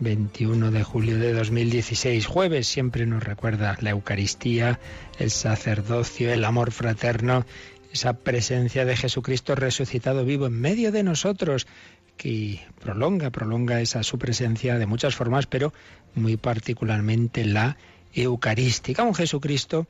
21 de julio de 2016. Jueves siempre nos recuerda la Eucaristía, el sacerdocio, el amor fraterno, esa presencia de Jesucristo resucitado vivo en medio de nosotros que prolonga, prolonga esa su presencia de muchas formas, pero muy particularmente la eucarística. Un Jesucristo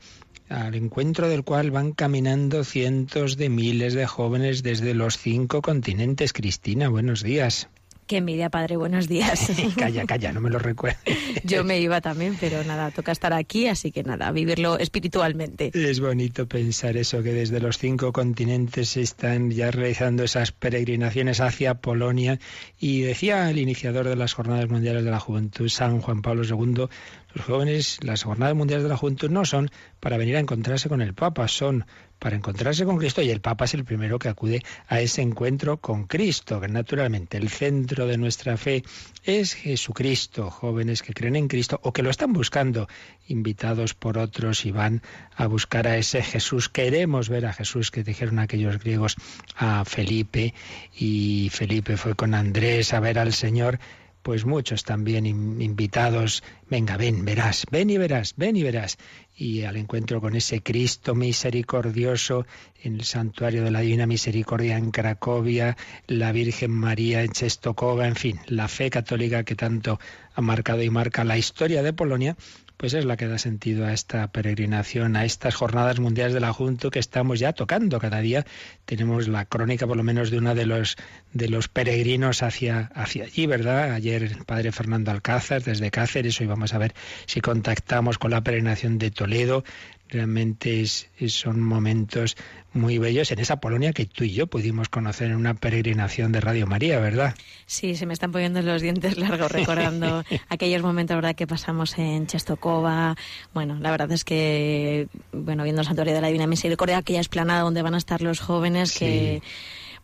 al encuentro del cual van caminando cientos de miles de jóvenes desde los cinco continentes. Cristina, buenos días. Qué envidia, padre. Buenos días. calla, calla, no me lo recuerdo. Yo me iba también, pero nada, toca estar aquí, así que nada, vivirlo espiritualmente. Es bonito pensar eso, que desde los cinco continentes se están ya realizando esas peregrinaciones hacia Polonia. Y decía el iniciador de las Jornadas Mundiales de la Juventud, San Juan Pablo II, los jóvenes, las Jornadas Mundiales de la Juventud no son para venir a encontrarse con el Papa, son para encontrarse con Cristo y el Papa es el primero que acude a ese encuentro con Cristo, que naturalmente el centro de nuestra fe es Jesucristo, jóvenes que creen en Cristo o que lo están buscando, invitados por otros y van a buscar a ese Jesús. Queremos ver a Jesús que dijeron aquellos griegos a Felipe y Felipe fue con Andrés a ver al Señor pues muchos también invitados, venga, ven, verás, ven y verás, ven y verás. Y al encuentro con ese Cristo misericordioso en el santuario de la Divina Misericordia en Cracovia, la Virgen María en Chestokova, en fin, la fe católica que tanto ha marcado y marca la historia de Polonia, pues es la que da sentido a esta peregrinación, a estas jornadas mundiales de la Junta que estamos ya tocando. Cada día tenemos la crónica, por lo menos, de uno de los, de los peregrinos hacia, hacia allí, ¿verdad? Ayer el padre Fernando Alcázar, desde Cáceres, hoy vamos a ver si contactamos con la peregrinación de Toledo. Realmente es, son momentos muy bellos en esa Polonia que tú y yo pudimos conocer en una peregrinación de Radio María, ¿verdad? Sí, se me están poniendo los dientes largos recordando aquellos momentos, ¿verdad?, que pasamos en Chestokova. Bueno, la verdad es que, bueno, viendo el Santuario de la Divina Misericordia, aquella esplanada donde van a estar los jóvenes que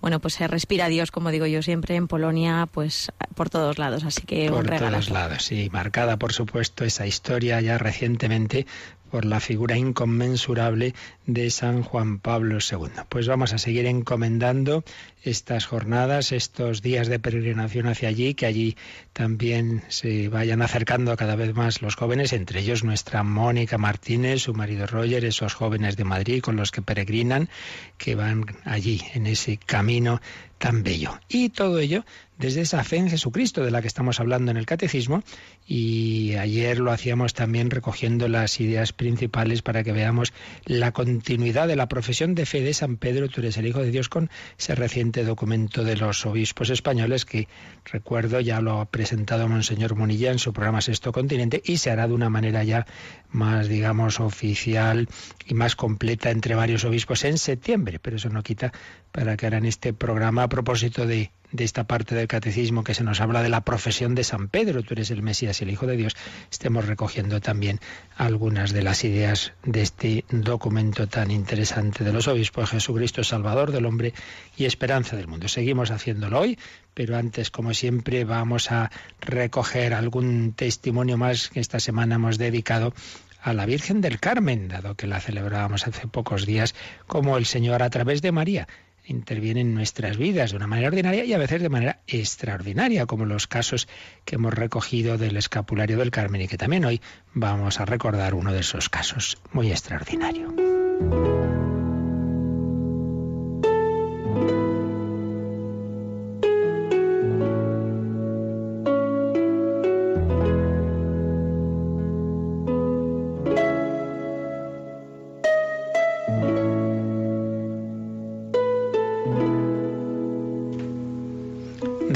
bueno, pues se respira Dios, como digo yo siempre, en Polonia, pues por todos lados. Así que por un todos lados, sí. Marcada, por supuesto, esa historia ya recientemente por la figura inconmensurable de San Juan Pablo II. Pues vamos a seguir encomendando estas jornadas, estos días de peregrinación hacia allí, que allí también se vayan acercando cada vez más los jóvenes, entre ellos nuestra Mónica Martínez, su marido Roger, esos jóvenes de Madrid con los que peregrinan, que van allí en ese camino tan bello. Y todo ello desde esa fe en Jesucristo de la que estamos hablando en el Catecismo y ayer lo hacíamos también recogiendo las ideas principales para que veamos la continuidad de la profesión de fe de San Pedro, tú eres el Hijo de Dios, con ese reciente documento de los obispos españoles que recuerdo ya lo ha presentado Monseñor Munilla en su programa Sexto Continente y se hará de una manera ya más, digamos, oficial y más completa entre varios obispos en septiembre, pero eso no quita para que harán este programa a propósito de de esta parte del catecismo que se nos habla de la profesión de San Pedro, tú eres el Mesías y el Hijo de Dios, estemos recogiendo también algunas de las ideas de este documento tan interesante de los obispos, Jesucristo Salvador del hombre y esperanza del mundo. Seguimos haciéndolo hoy, pero antes, como siempre, vamos a recoger algún testimonio más que esta semana hemos dedicado a la Virgen del Carmen, dado que la celebrábamos hace pocos días, como el Señor a través de María interviene en nuestras vidas de una manera ordinaria y a veces de manera extraordinaria, como los casos que hemos recogido del escapulario del Carmen y que también hoy vamos a recordar uno de esos casos muy extraordinario.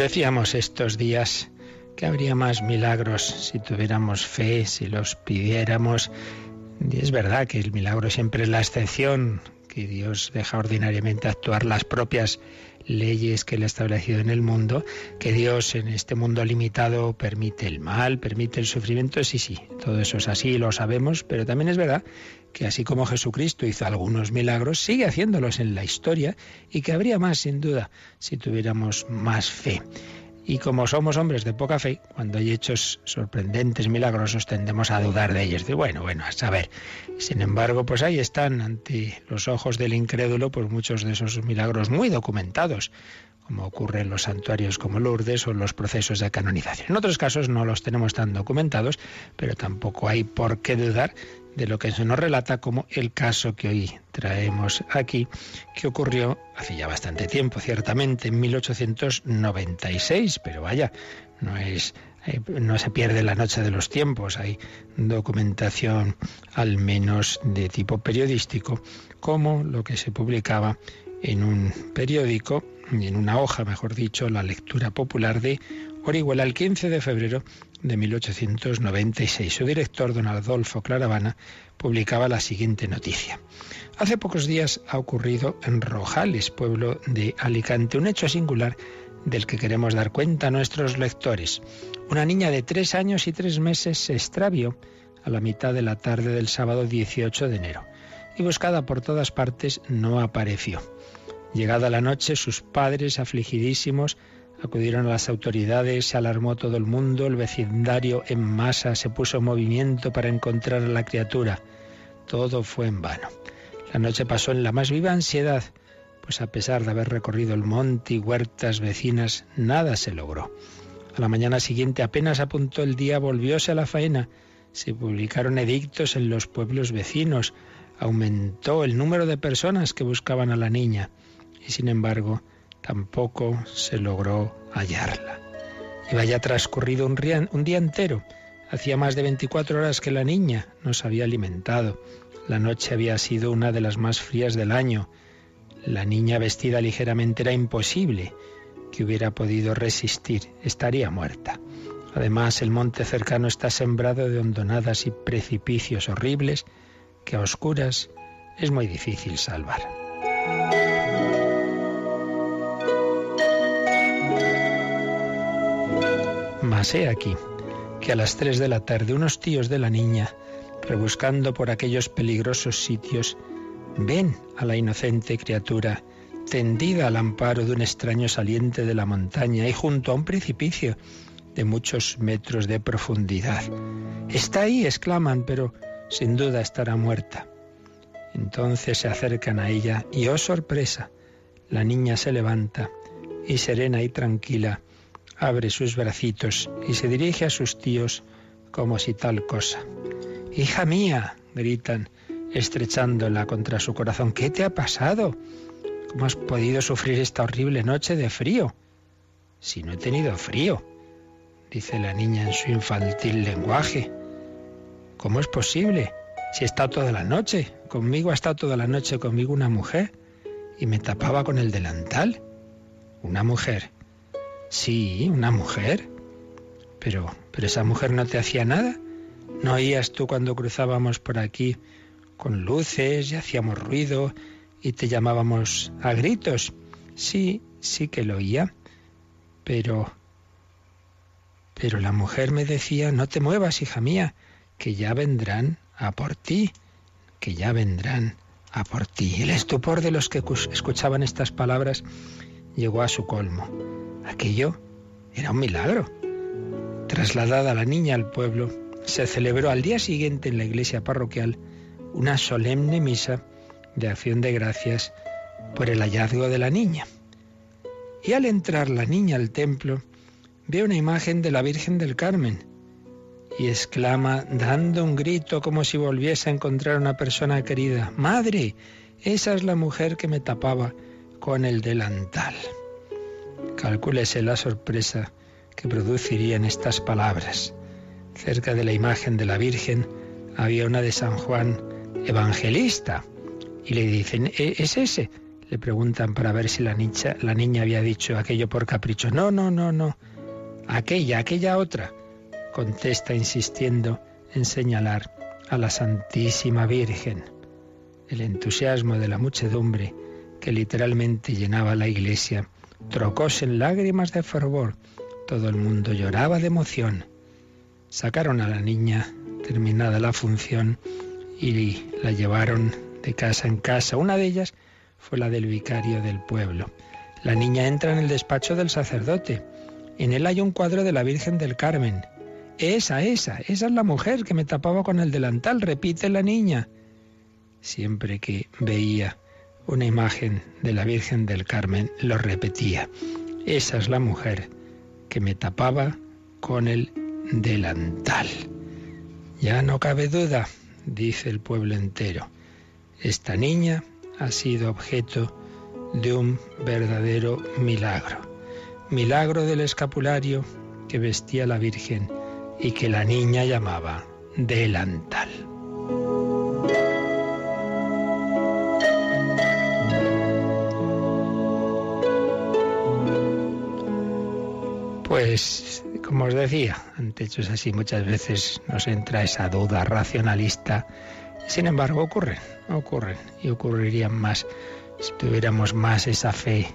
Decíamos estos días que habría más milagros si tuviéramos fe, si los pidiéramos. Y es verdad que el milagro siempre es la excepción, que Dios deja ordinariamente actuar las propias leyes que Él ha establecido en el mundo, que Dios en este mundo limitado permite el mal, permite el sufrimiento, sí, sí, todo eso es así, lo sabemos, pero también es verdad que así como Jesucristo hizo algunos milagros, sigue haciéndolos en la historia y que habría más, sin duda, si tuviéramos más fe. Y como somos hombres de poca fe, cuando hay hechos sorprendentes, milagrosos, tendemos a dudar de ellos. De bueno, bueno, a saber. Sin embargo, pues ahí están ante los ojos del incrédulo, pues muchos de esos milagros muy documentados, como ocurre en los santuarios como Lourdes o en los procesos de canonización. En otros casos no los tenemos tan documentados, pero tampoco hay por qué dudar de lo que se nos relata como el caso que hoy traemos aquí, que ocurrió hace ya bastante tiempo, ciertamente, en 1896, pero vaya, no es eh, no se pierde la noche de los tiempos, hay documentación al menos de tipo periodístico, como lo que se publicaba en un periódico, en una hoja, mejor dicho, la lectura popular de Orihuela el 15 de febrero de 1896. Su director, don Adolfo Claravana, publicaba la siguiente noticia. Hace pocos días ha ocurrido en Rojales, pueblo de Alicante, un hecho singular del que queremos dar cuenta a nuestros lectores. Una niña de tres años y tres meses se extravió a la mitad de la tarde del sábado 18 de enero y buscada por todas partes no apareció. Llegada la noche, sus padres, afligidísimos, Acudieron las autoridades, se alarmó todo el mundo, el vecindario en masa se puso en movimiento para encontrar a la criatura. Todo fue en vano. La noche pasó en la más viva ansiedad, pues a pesar de haber recorrido el monte y huertas vecinas, nada se logró. A la mañana siguiente apenas apuntó el día, volvióse a la faena. Se publicaron edictos en los pueblos vecinos, aumentó el número de personas que buscaban a la niña y sin embargo tampoco se logró hallarla. Y ya transcurrido un, un día entero. Hacía más de 24 horas que la niña no se había alimentado. La noche había sido una de las más frías del año. La niña vestida ligeramente era imposible que hubiera podido resistir. Estaría muerta. Además, el monte cercano está sembrado de hondonadas y precipicios horribles que a oscuras es muy difícil salvar. Mas aquí que a las tres de la tarde unos tíos de la niña, rebuscando por aquellos peligrosos sitios, ven a la inocente criatura tendida al amparo de un extraño saliente de la montaña y junto a un precipicio de muchos metros de profundidad. Está ahí, exclaman, pero sin duda estará muerta. Entonces se acercan a ella y, oh sorpresa, la niña se levanta y serena y tranquila abre sus bracitos y se dirige a sus tíos como si tal cosa. Hija mía, gritan, estrechándola contra su corazón, ¿qué te ha pasado? ¿Cómo has podido sufrir esta horrible noche de frío? Si no he tenido frío, dice la niña en su infantil lenguaje. ¿Cómo es posible? Si estado toda la noche, conmigo ha estado toda la noche conmigo una mujer y me tapaba con el delantal. Una mujer. Sí, una mujer. Pero, pero esa mujer no te hacía nada. ¿No oías tú cuando cruzábamos por aquí con luces y hacíamos ruido y te llamábamos a gritos? Sí, sí que lo oía. Pero... Pero la mujer me decía, no te muevas, hija mía, que ya vendrán a por ti, que ya vendrán a por ti. El estupor de los que escuchaban estas palabras llegó a su colmo. Aquello era un milagro. Trasladada la niña al pueblo, se celebró al día siguiente en la iglesia parroquial una solemne misa de acción de gracias por el hallazgo de la niña. Y al entrar la niña al templo, ve una imagen de la Virgen del Carmen y exclama, dando un grito como si volviese a encontrar a una persona querida, Madre, esa es la mujer que me tapaba con el delantal. Calcúlese la sorpresa que producirían estas palabras. Cerca de la imagen de la Virgen había una de San Juan Evangelista. Y le dicen, ¿E-, ¿es ese? Le preguntan para ver si la la niña había dicho aquello por capricho. No, no, no, no. Aquella, aquella otra. Contesta insistiendo en señalar a la Santísima Virgen. El entusiasmo de la muchedumbre que literalmente llenaba la iglesia trocóse en lágrimas de fervor. Todo el mundo lloraba de emoción. Sacaron a la niña, terminada la función, y la llevaron de casa en casa. Una de ellas fue la del vicario del pueblo. La niña entra en el despacho del sacerdote. En él hay un cuadro de la Virgen del Carmen. Esa, esa, esa es la mujer que me tapaba con el delantal, repite la niña. Siempre que veía una imagen de la Virgen del Carmen, lo repetía. Esa es la mujer que me tapaba con el delantal. Ya no cabe duda, dice el pueblo entero. Esta niña ha sido objeto de un verdadero milagro. Milagro del escapulario que vestía la Virgen y que la niña llamaba delantal. Pues, como os decía, ante hechos así muchas veces nos entra esa duda racionalista. Sin embargo, ocurren, ocurren y ocurrirían más si tuviéramos más esa fe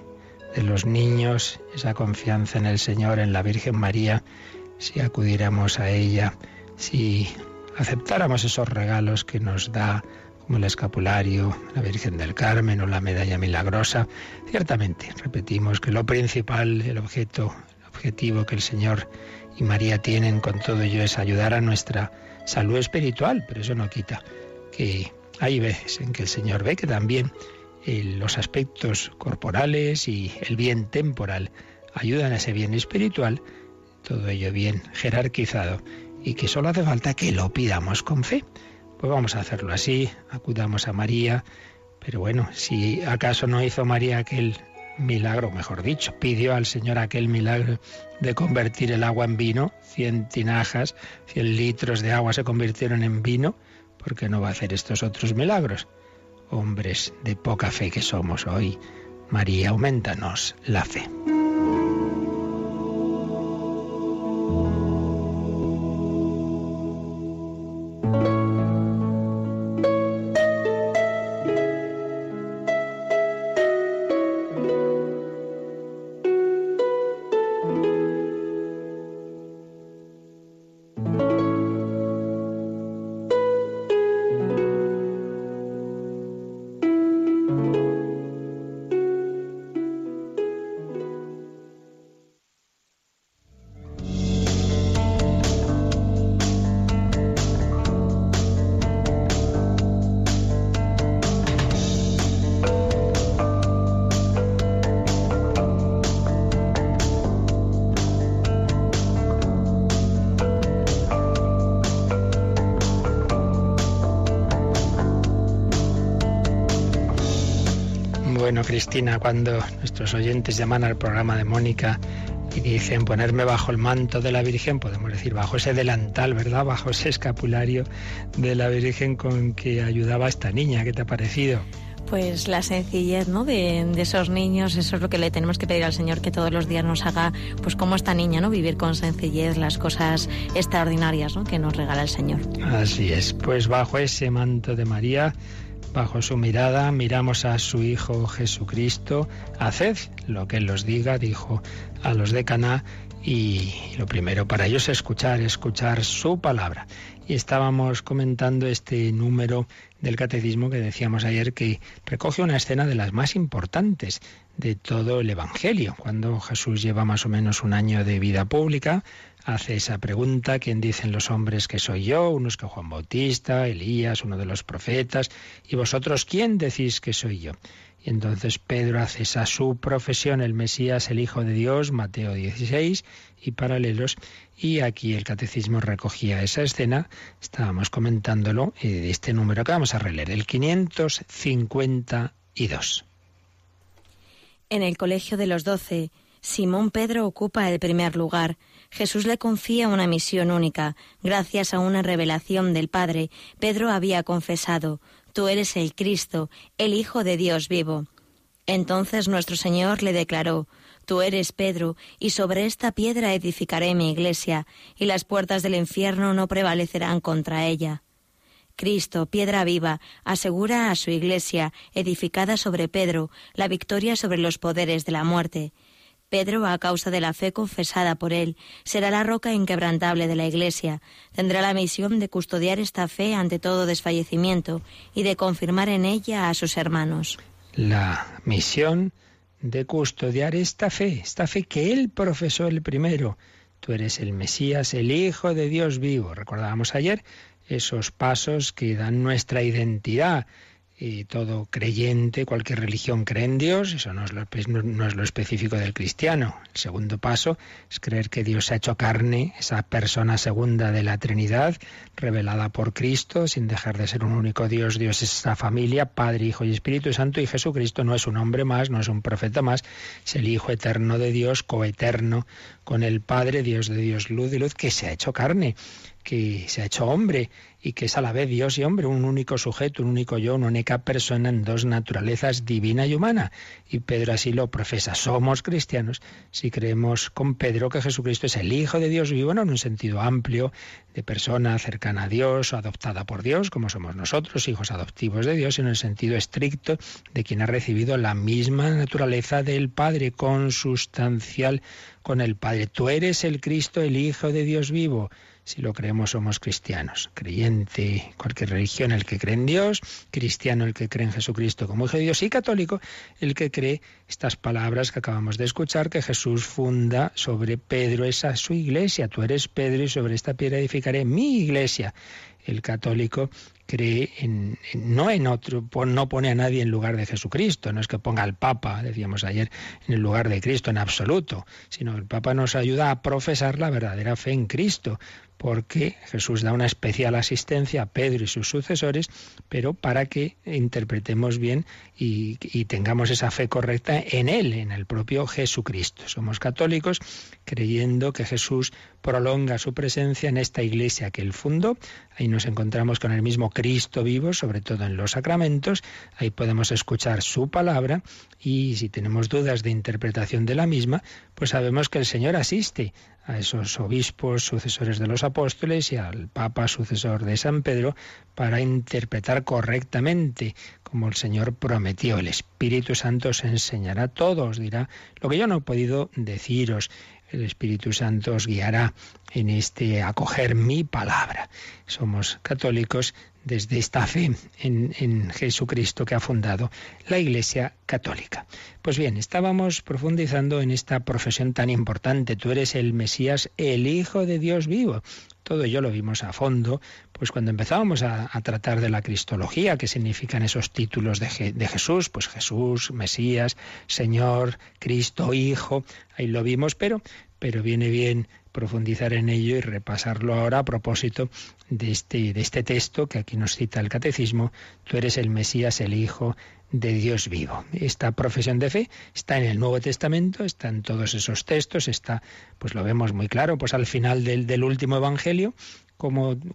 de los niños, esa confianza en el Señor, en la Virgen María, si acudiéramos a ella, si aceptáramos esos regalos que nos da como el escapulario, la Virgen del Carmen o la medalla milagrosa, ciertamente repetimos que lo principal, el objeto, objetivo que el Señor y María tienen con todo ello es ayudar a nuestra salud espiritual, pero eso no quita que hay veces en que el Señor ve que también eh, los aspectos corporales y el bien temporal ayudan a ese bien espiritual, todo ello bien jerarquizado y que solo hace falta que lo pidamos con fe. Pues vamos a hacerlo así, acudamos a María, pero bueno, si acaso no hizo María aquel milagro, mejor dicho, pidió al Señor aquel milagro de convertir el agua en vino, cien tinajas, cien litros de agua se convirtieron en vino, ¿por qué no va a hacer estos otros milagros? Hombres de poca fe que somos hoy, María, aumentanos la fe. Cristina, cuando nuestros oyentes llaman al programa de Mónica y dicen ponerme bajo el manto de la Virgen, podemos decir bajo ese delantal, ¿verdad? Bajo ese escapulario de la Virgen con que ayudaba a esta niña. ¿Qué te ha parecido? Pues la sencillez ¿no? de, esos niños, eso es lo que le tenemos que pedir al Señor, que todos los días nos haga, pues como esta niña, ¿no? vivir con sencillez las cosas extraordinarias ¿no? que nos regala el Señor. Así es, pues bajo ese manto de María Bajo su mirada miramos a su Hijo Jesucristo. Haced lo que Él os diga, dijo a los de Caná, y lo primero para ellos es escuchar, escuchar su palabra. Y estábamos comentando este número del catecismo que decíamos ayer que recoge una escena de las más importantes de todo el Evangelio. Cuando Jesús lleva más o menos un año de vida pública, hace esa pregunta, ¿quién dicen los hombres que soy yo? Unos que Juan Bautista, Elías, uno de los profetas, y vosotros, ¿quién decís que soy yo? Y entonces Pedro hace esa su profesión, el Mesías, el Hijo de Dios, Mateo 16 y paralelos, y aquí el catecismo recogía esa escena, estábamos comentándolo, de este número que vamos a releer, el 552. En el Colegio de los Doce, Simón Pedro ocupa el primer lugar, Jesús le confía una misión única. Gracias a una revelación del Padre, Pedro había confesado, Tú eres el Cristo, el Hijo de Dios vivo. Entonces nuestro Señor le declaró, Tú eres Pedro, y sobre esta piedra edificaré mi iglesia, y las puertas del infierno no prevalecerán contra ella. Cristo, piedra viva, asegura a su iglesia, edificada sobre Pedro, la victoria sobre los poderes de la muerte Pedro, a causa de la fe confesada por él, será la roca inquebrantable de la Iglesia. Tendrá la misión de custodiar esta fe ante todo desfallecimiento y de confirmar en ella a sus hermanos. La misión de custodiar esta fe, esta fe que él profesó el primero. Tú eres el Mesías, el Hijo de Dios vivo. Recordábamos ayer esos pasos que dan nuestra identidad y todo creyente, cualquier religión cree en Dios, eso no es, lo, no es, lo, específico del cristiano. El segundo paso es creer que Dios se ha hecho carne, esa persona segunda de la Trinidad, revelada por Cristo, sin dejar de ser un único Dios. Dios es esa familia, Padre, Hijo y Espíritu Santo, y Jesucristo no es un hombre más, no es un profeta más, es el Hijo eterno de Dios, coeterno con el Padre, Dios de Dios, luz y luz, que se ha hecho carne que se ha hecho hombre y que es a la vez Dios y hombre, un único sujeto, un único yo, una única persona en dos naturalezas, divina y humana. Y Pedro así lo profesa. Somos cristianos si creemos con Pedro que Jesucristo es el Hijo de Dios vivo, no en un sentido amplio, de persona cercana a Dios o adoptada por Dios, como somos nosotros, hijos adoptivos de Dios, en el sentido estricto de quien ha recibido la misma naturaleza del Padre, consustancial con el Padre. Tú eres el Cristo, el Hijo de Dios vivo si lo creemos somos cristianos. Creyente, cualquier religión, el que cree en Dios, cristiano, el que cree en Jesucristo como Hijo de Dios, y católico, el que cree estas palabras que acabamos de escuchar, que Jesús funda sobre Pedro, esa su iglesia. Tú eres Pedro y sobre esta piedra edificaré mi iglesia. El católico cree en, no en otro, no pone a nadie en lugar de Jesucristo, no es que ponga al Papa, decíamos ayer, en el lugar de Cristo en absoluto, sino el Papa nos ayuda a profesar la verdadera fe en Cristo, porque Jesús da una especial asistencia a Pedro y sus sucesores, pero para que interpretemos bien y, tengamos esa fe correcta en Él, en el propio Jesucristo. Somos católicos creyendo que Jesús prolonga su presencia en esta iglesia que Él fundó. Ahí nos encontramos con el mismo Cristo vivo, sobre todo en los sacramentos. Ahí podemos escuchar su palabra y si tenemos dudas de interpretación de la misma, pues sabemos que el Señor asiste a esos obispos sucesores de los apóstoles y al Papa sucesor de San Pedro para interpretar correctamente como el Señor prometió. El Espíritu Santo os enseñará todo, os dirá lo que yo no he podido deciros. El Espíritu Santo os guiará en este acoger mi palabra. Somos católicos desde esta fe en, Jesucristo que ha fundado la Iglesia Católica. Pues bien, estábamos profundizando en esta profesión tan importante. Tú eres el Mesías, el Hijo de Dios vivo. Todo ello lo vimos a fondo, pues cuando empezábamos a, tratar de la Cristología, que significan esos títulos de, de Jesús, pues Jesús, Mesías, Señor, Cristo, Hijo, ahí lo vimos, pero, pero viene bien profundizar en ello y repasarlo ahora a propósito de este, de este texto que aquí nos cita el Catecismo, tú eres el Mesías, el Hijo de Dios vivo. Esta profesión de fe está en el Nuevo Testamento, está en todos esos textos, está, pues lo vemos muy claro, pues al final del, último Evangelio,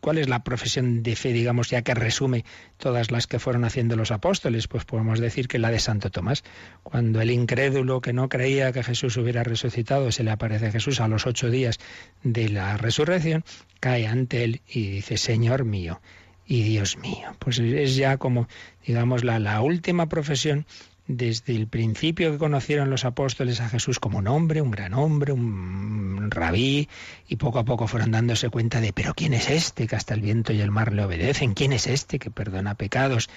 ¿Cuál es la profesión de fe, digamos, ya que resume todas las que fueron haciendo los apóstoles? Pues podemos decir que la de Santo Tomás. Cuando el incrédulo que no creía que Jesús hubiera resucitado, se le aparece Jesús a los ocho días de la resurrección, cae ante él y dice, Señor mío y Dios mío. Pues es ya como, digamos, la, la última profesión desde el principio que conocieron los apóstoles a Jesús como un hombre, un gran hombre, un rabí, y poco a poco fueron dándose cuenta de, pero ¿quién es este que hasta el viento y el mar le obedecen? ¿Quién es este que perdona pecados?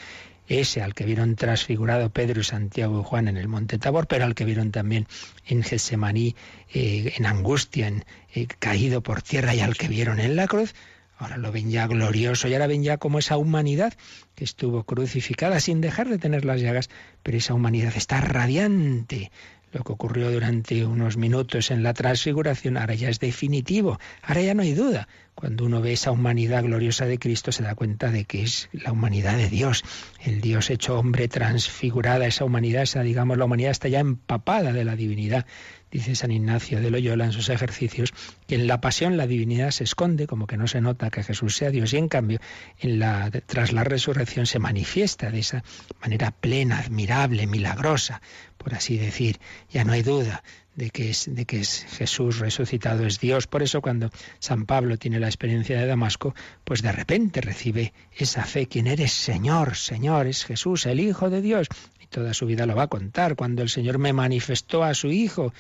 Ese al que vieron transfigurado Pedro, Santiago y Juan en el monte Tabor, pero al que vieron también en Getsemaní, eh, en angustia, en, eh, caído por tierra, y al que vieron en la cruz, Ahora lo ven ya glorioso y ahora ven ya como esa humanidad que estuvo crucificada sin dejar de tener las llagas, pero esa humanidad está radiante. Lo que ocurrió durante unos minutos en la transfiguración ahora ya es definitivo, ahora ya no hay duda. Cuando uno ve esa humanidad gloriosa de Cristo se da cuenta de que es la humanidad de Dios, el Dios hecho hombre transfigurada, esa humanidad, esa digamos la humanidad está ya empapada de la divinidad dice San Ignacio de Loyola en sus ejercicios, que en la pasión la divinidad se esconde, como que no se nota que Jesús sea Dios, y en cambio, en la, tras la resurrección se manifiesta de esa manera plena, admirable, milagrosa, por así decir. Ya no hay duda de que, es, de que es Jesús resucitado, es Dios. Por eso cuando San Pablo tiene la experiencia de Damasco, pues de repente recibe esa fe. ¿Quién eres? Señor, Señor, es Jesús, el Hijo de Dios toda su vida lo va a contar. Cuando el Señor me manifestó a su Hijo,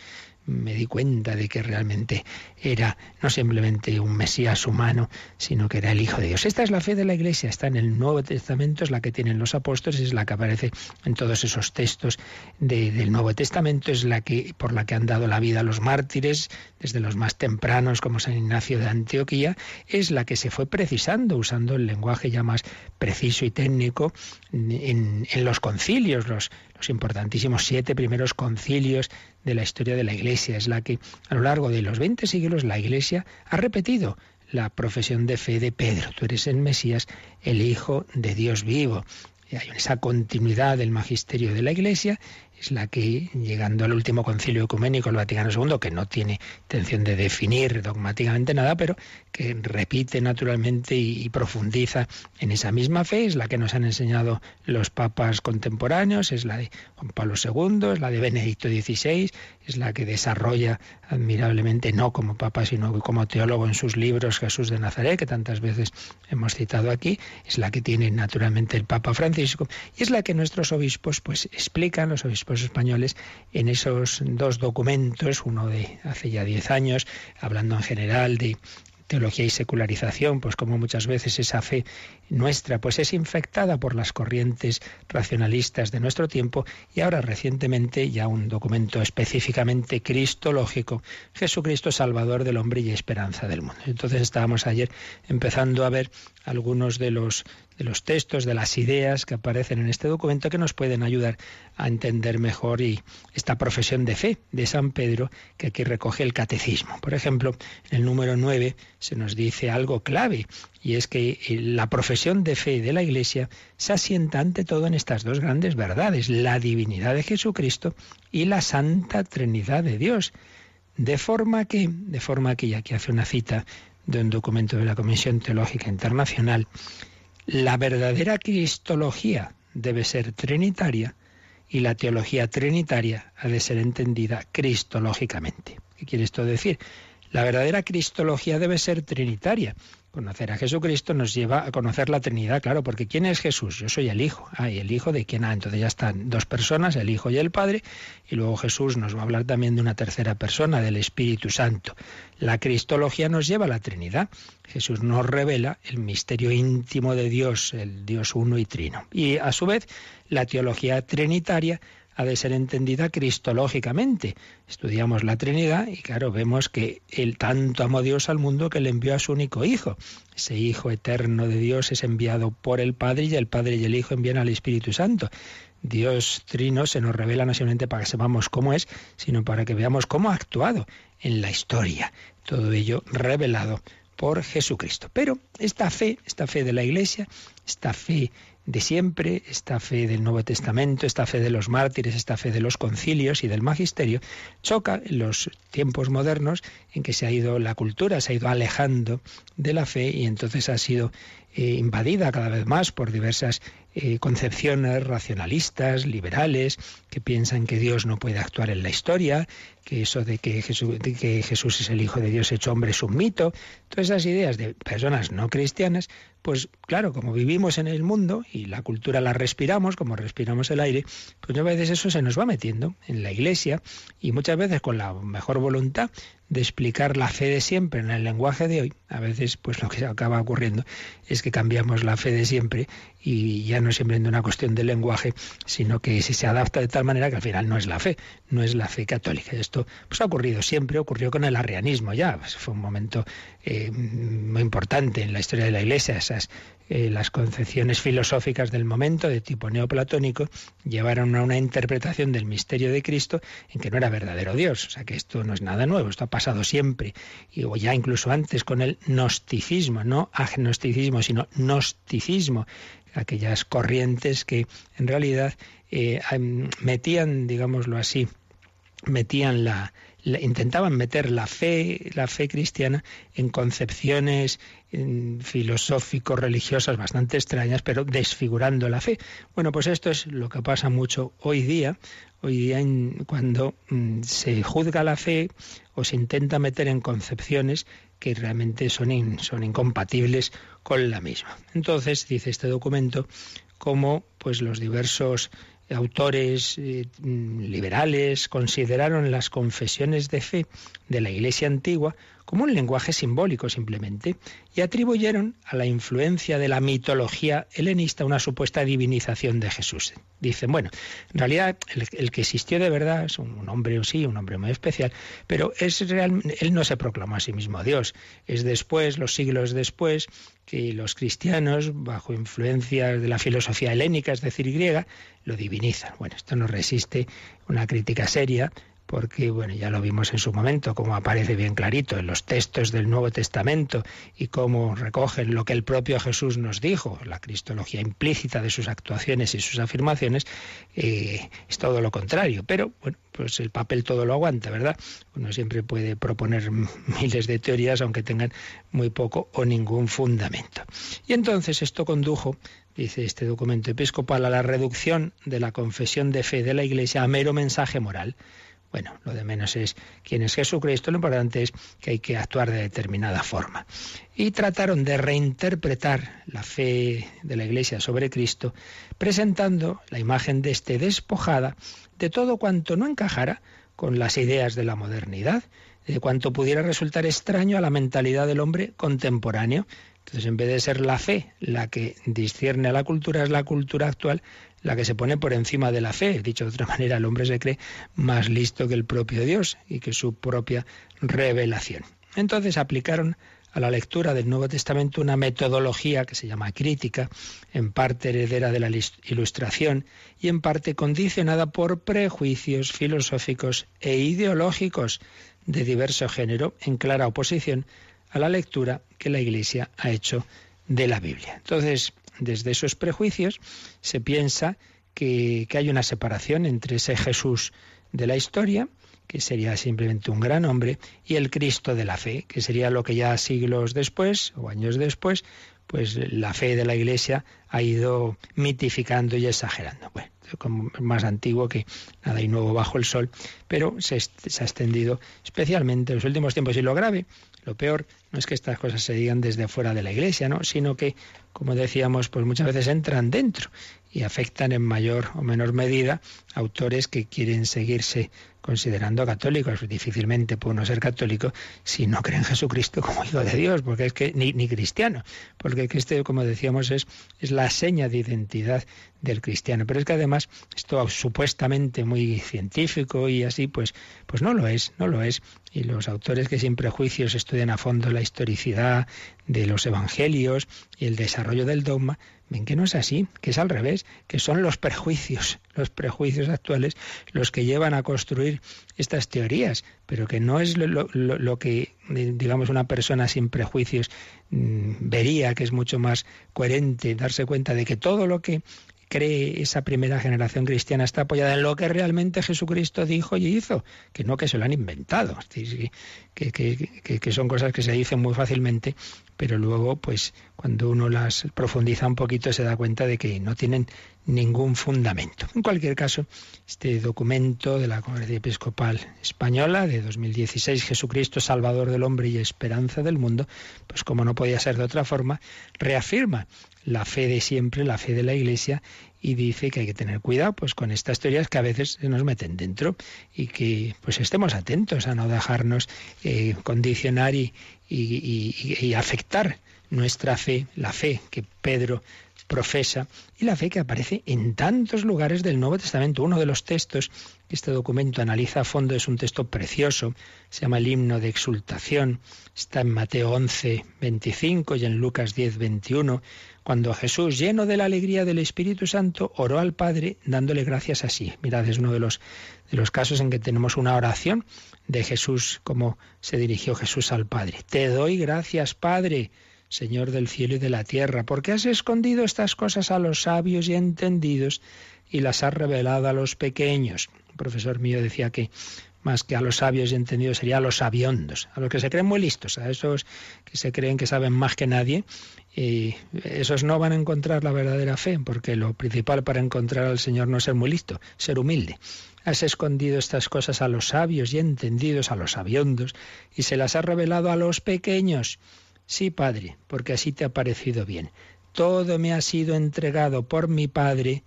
me di cuenta de que realmente era no simplemente un Mesías humano, sino que era el Hijo de Dios. Esta es la fe de la Iglesia, está en el Nuevo Testamento, es la que tienen los apóstoles, es la que aparece en todos esos textos del Nuevo Testamento, es la que por la que han dado la vida los mártires, desde los más tempranos como San Ignacio de Antioquía, es la que se fue precisando, usando el lenguaje ya más preciso y técnico en, en los concilios, los, los importantísimos siete primeros concilios de la historia de la Iglesia. Es la que a lo largo de los 20 siglos la Iglesia ha repetido la profesión de fe de Pedro. Tú eres el Mesías, el Hijo de Dios vivo. Y hay esa continuidad del magisterio de la Iglesia es la que, llegando al último concilio ecuménico, el Vaticano II, que no tiene intención de definir dogmáticamente nada, pero que repite naturalmente y, profundiza en esa misma fe, es la que nos han enseñado los papas contemporáneos, es la de Juan Pablo II, es la de Benedicto XVI, es la que desarrolla admirablemente, no como papa, sino como teólogo en sus libros Jesús de Nazaret, que tantas veces hemos citado aquí, es la que tiene naturalmente el Papa Francisco, y es la que nuestros obispos pues explican, los obispos españoles en esos dos documentos, uno de hace ya diez años, hablando en general de teología y secularización, pues como muchas veces esa fe nuestra pues es infectada por las corrientes racionalistas de nuestro tiempo y ahora recientemente ya un documento específicamente cristológico, Jesucristo Salvador del hombre y esperanza del mundo. Entonces estábamos ayer empezando a ver algunos de los de los textos, de las ideas que aparecen en este documento que nos pueden ayudar a entender mejor y esta profesión de fe de San Pedro que aquí recoge el catecismo. Por ejemplo, en el número 9 se nos dice algo clave y es que eh, la profesión de fe de la Iglesia se asienta ante todo en estas dos grandes verdades, la divinidad de Jesucristo y la santa Trinidad de Dios. De forma que, de forma que, y aquí hace una cita de un documento de la Comisión Teológica Internacional, la verdadera cristología debe ser trinitaria y la teología trinitaria ha de ser entendida cristológicamente. ¿Qué quiere esto decir? La verdadera cristología debe ser trinitaria. Conocer a Jesucristo nos lleva a conocer la Trinidad, claro, porque ¿quién es Jesús? Yo soy el Hijo. Ah, ¿y el Hijo de quién? Ah, entonces ya están dos personas, el Hijo y el Padre, y luego Jesús nos va a hablar también de una tercera persona, del Espíritu Santo. La Cristología nos lleva a la Trinidad. Jesús nos revela el misterio íntimo de Dios, el Dios uno y trino. Y a su vez, la teología trinitaria ha de ser entendida cristológicamente. Estudiamos la Trinidad y claro, vemos que Él tanto amó Dios al mundo que le envió a su único Hijo. Ese Hijo eterno de Dios es enviado por el Padre y el Padre y el Hijo envían al Espíritu Santo. Dios Trino se nos revela no solamente para que sepamos cómo es, sino para que veamos cómo ha actuado en la historia. Todo ello revelado por Jesucristo. Pero esta fe, esta fe de la Iglesia, esta fe de siempre, esta fe del Nuevo Testamento, esta fe de los mártires, esta fe de los concilios y del magisterio, choca en los tiempos modernos en que se ha ido la cultura, se ha ido alejando de la fe y entonces ha sido eh, invadida cada vez más por diversas eh, concepciones racionalistas, liberales, que piensan que Dios no puede actuar en la historia, que eso de que, Jesús, de que Jesús es el Hijo de Dios hecho hombre es un mito, todas esas ideas de personas no cristianas, pues claro, como vivimos en el mundo y la cultura la respiramos, como respiramos el aire, pues a veces eso se nos va metiendo en la iglesia y muchas veces con la mejor voluntad de explicar la fe de siempre en el lenguaje de hoy, a veces pues lo que acaba ocurriendo es que cambiamos la fe de siempre y ya no es simplemente una cuestión de lenguaje, sino que si se adapta de tal manera que al final no es la fe, no es la fe católica. Esto pues ha ocurrido siempre, ocurrió con el arrianismo ya, pues, fue un momento eh, muy importante en la historia de la Iglesia, esas eh, las concepciones filosóficas del momento de tipo neoplatónico llevaron a una interpretación del misterio de Cristo en que no era verdadero Dios. O sea que esto no es nada nuevo, esto ha pasado siempre. Y o ya incluso antes con el gnosticismo, no agnosticismo, sino gnosticismo, aquellas corrientes que en realidad eh, metían, digámoslo así, metían la, intentaban meter la fe, la fe cristiana en concepciones filosófico-religiosas bastante extrañas, pero desfigurando la fe. Bueno, pues esto es lo que pasa mucho hoy día, hoy día cuando mm, se juzga la fe o se intenta meter en concepciones que realmente son, son incompatibles con la misma. Entonces, dice este documento, como pues los diversos autores eh, liberales consideraron las confesiones de fe de la Iglesia antigua como un lenguaje simbólico simplemente, y atribuyeron a la influencia de la mitología helenista una supuesta divinización de Jesús. Dicen, bueno, en realidad el, que existió de verdad es un, hombre, sí, un hombre muy especial, pero es real, él no se proclamó a sí mismo Dios. Es después, los siglos después, que los cristianos, bajo influencia de la filosofía helénica, es decir, griega, lo divinizan. Bueno, esto no resiste una crítica seria, porque bueno, ya lo vimos en su momento, como aparece bien clarito en los textos del Nuevo Testamento y cómo recogen lo que el propio Jesús nos dijo, la cristología implícita de sus actuaciones y sus afirmaciones, eh, es todo lo contrario. Pero bueno, pues el papel todo lo aguanta, ¿verdad? Uno siempre puede proponer miles de teorías, aunque tengan muy poco o ningún fundamento. Y entonces esto condujo dice este documento episcopal, a la reducción de la confesión de fe de la Iglesia a mero mensaje moral. Bueno, lo de menos es quién es Jesucristo, lo importante es que hay que actuar de determinada forma. Y trataron de reinterpretar la fe de la Iglesia sobre Cristo, presentando la imagen de este despojada de todo cuanto no encajara con las ideas de la modernidad, de cuanto pudiera resultar extraño a la mentalidad del hombre contemporáneo. Entonces, en vez de ser la fe la que discierne a la cultura, es la cultura actual la que se pone por encima de la fe. Dicho de otra manera, el hombre se cree más listo que el propio Dios y que su propia revelación. Entonces aplicaron a la lectura del Nuevo Testamento una metodología que se llama crítica, en parte heredera de la Ilustración y en parte condicionada por prejuicios filosóficos e ideológicos de diverso género, en clara oposición a la lectura que la Iglesia ha hecho de la Biblia. Entonces, desde esos prejuicios se piensa que, hay una separación entre ese Jesús de la historia, que sería simplemente un gran hombre, y el Cristo de la fe, que sería lo que ya siglos después o años después, pues la fe de la Iglesia ha ido mitificando y exagerando. Bueno, como más antiguo que nada y nuevo bajo el sol, pero se, se ha extendido especialmente en los últimos tiempos. Y lo grave, lo peor, no es que estas cosas se digan desde fuera de la Iglesia, ¿no? sino que como decíamos, pues muchas veces entran dentro y afectan en mayor o menor medida autores que quieren seguirse considerando católicos. Difícilmente puede uno ser católico si no cree en Jesucristo como Hijo de Dios, porque es que ni, ni cristiano, porque este, como decíamos, es, es la seña de identidad del cristiano. Pero es que además esto supuestamente muy científico y así, pues, pues no lo es, no lo es. Y los autores que sin prejuicios estudian a fondo la historicidad de los evangelios y el desarrollo del dogma, ven que no es así, que es al revés, que son los prejuicios, los prejuicios actuales los que llevan a construir estas teorías, pero que no es lo, que, digamos, una persona sin prejuicios mm, vería que es mucho más coherente darse cuenta de que todo lo que cree esa primera generación cristiana está apoyada en lo que realmente Jesucristo dijo y hizo, que no que se lo han inventado, que, que, son cosas que se dicen muy fácilmente, pero luego, pues, cuando uno las profundiza un poquito se da cuenta de que no tienen ningún fundamento. En cualquier caso, este documento de la Conferencia Episcopal Española de 2016, Jesucristo, Salvador del Hombre y Esperanza del Mundo, pues como no podía ser de otra forma, reafirma la fe de siempre, la fe de la Iglesia, y dice que hay que tener cuidado pues con estas teorías que a veces se nos meten dentro y que pues estemos atentos a no dejarnos eh, condicionar y, y afectar nuestra fe, la fe que Pedro profesa y la fe que aparece en tantos lugares del Nuevo Testamento. Uno de los textos que este documento analiza a fondo es un texto precioso, se llama el himno de exultación, está en Mateo 11, 25 y en Lucas 10, 21, cuando Jesús, lleno de la alegría del Espíritu Santo, oró al Padre dándole gracias así. Mirad, es uno de los, de los casos en que tenemos una oración de Jesús, como se dirigió Jesús al Padre. Te doy gracias, Padre Señor del cielo y de la tierra, porque has escondido estas cosas a los sabios y entendidos y las has revelado a los pequeños. Un profesor mío decía que más que a los sabios y entendidos sería a los sabiondos, a los que se creen muy listos, a esos que se creen que saben más que nadie, y esos no van a encontrar la verdadera fe, porque lo principal para encontrar al Señor no es ser muy listo, ser humilde. Has escondido estas cosas a los sabios y entendidos, a los sabiondos, y se las has revelado a los pequeños. Sí, Padre, porque así te ha parecido bien. Todo me ha sido entregado por mi Padre,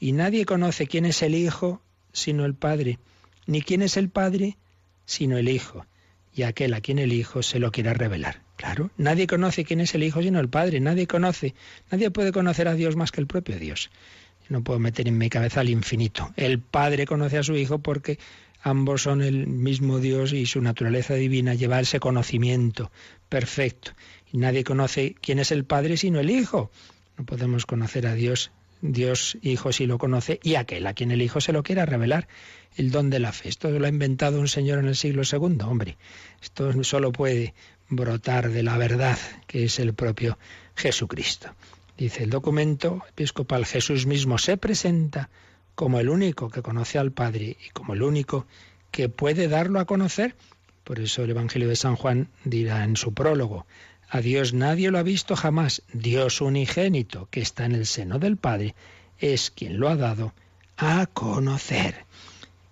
Y nadie conoce quién es el Hijo sino el Padre, ni quién es el Padre sino el Hijo, y aquel a quien el Hijo se lo quiera revelar. Claro, nadie conoce quién es el Hijo sino el Padre, nadie conoce, nadie puede conocer a Dios más que el propio Dios. No puedo meter en mi cabeza al infinito. El Padre conoce a su Hijo porque ambos son el mismo Dios y su naturaleza divina lleva ese conocimiento perfecto. Y nadie conoce quién es el Padre sino el Hijo. No podemos conocer a Dios, Dios Hijo si lo conoce, y aquel a quien el Hijo se lo quiera revelar. El don de la fe. Esto lo ha inventado un señor en el siglo II, hombre. Esto solo puede brotar de la verdad que es el propio Jesucristo. Dice el documento episcopal, Jesús mismo se presenta como el único que conoce al Padre y como el único que puede darlo a conocer. Por eso el Evangelio de San Juan dirá en su prólogo, a Dios nadie lo ha visto jamás, Dios unigénito que está en el seno del Padre es quien lo ha dado a conocer.